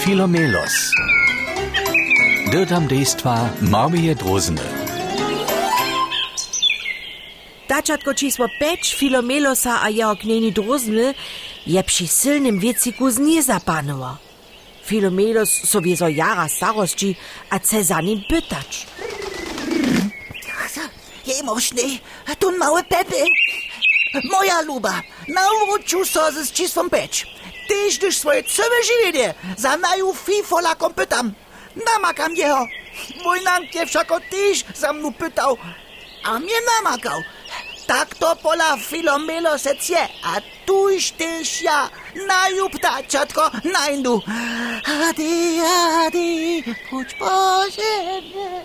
Filomelos. Dirtam dejstva Marmije Drozny. Dačatko číslo 5 Filomelosa a jeho knjeni Drozny je przy silnym wieciku zniezapanował. Filomelos so wiezo jara starości, a chce za nim pytać. Je možný, tu małe Pepy. Moja luba, nauczył so z czystwą pecz. Tyś też swoje całe żywienie za naju fifolakom pytam. Namakam jeho. Mój nankie wszako tyś za mną pytał, a mnie namakał. Tak to pola filomelo se cie, a tuż tyś ja naju ptaczatko najdu. Ady, ady, chodź po ziemię.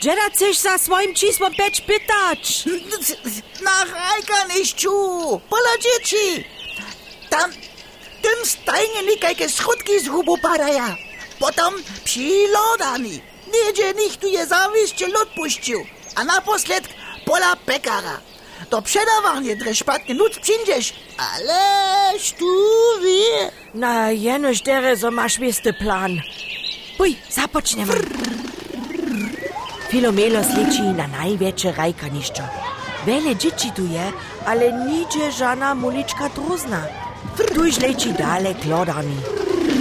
Dziera chcesz za swoim czysłom 5 pytać? Na rajka nišću, pola dzieci. Там, tam stajnili kakšne shodki izgubo paraja. Potem pšilodami. Neđe njih tu je zaviščen odpuščil, a naposled pola pekara. To predavanje dreš patne nuc pšinđeš, ale štuvi. Na jeno šterezo imaš veste plan. Puj, započnemo. Filomelo sliči na največje rajkanišče. Vele džiči tu je, ale niče žana mulička truzna. Tu žleči dale klodami.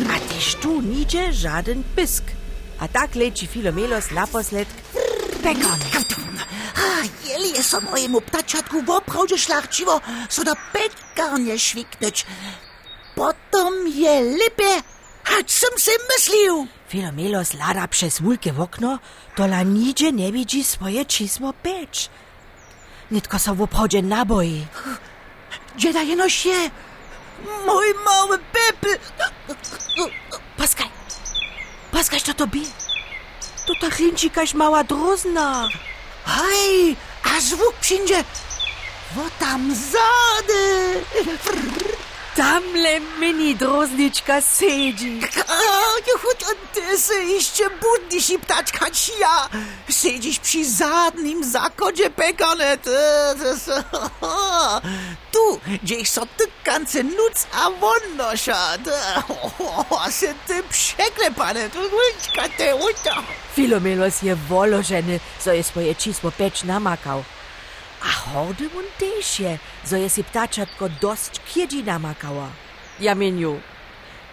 A tež tu niče žaden pisk. A tak leči filomelo slaposled pekan. Jeli so mojemu ptačatku v opravdu šlachčivo, so do pekarne šviknuč. Potom je lepe, hač sem se mislil. Filomelo zlada přes vulke v okno, tola niče ne vidi svoje čizmo peč. Netko so v opravdu naboji. Džeda je noš je. Mój mały Pepy. Paskaj, paskaj, to bi? To ta chlincikaś mała drozna. Hej, a zwuk przyjdzie. Wo tam zady. Tamle mini drozniczka siedzi. Choć ty se jeszcze budnisz i ptaczka ja. Siedzisz przy zadnim zakodzie pekane. Tu, gdzie so ty kance nuc a wonnosza. Se ty przeklepane. Tu te. Filomelos je wolożeny, so je swoje czysło pecz namakał. A horde on też je, si ptaczatko dość kiedzi namakała. Jamieniu,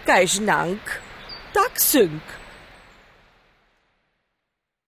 kajż nank, tak synk.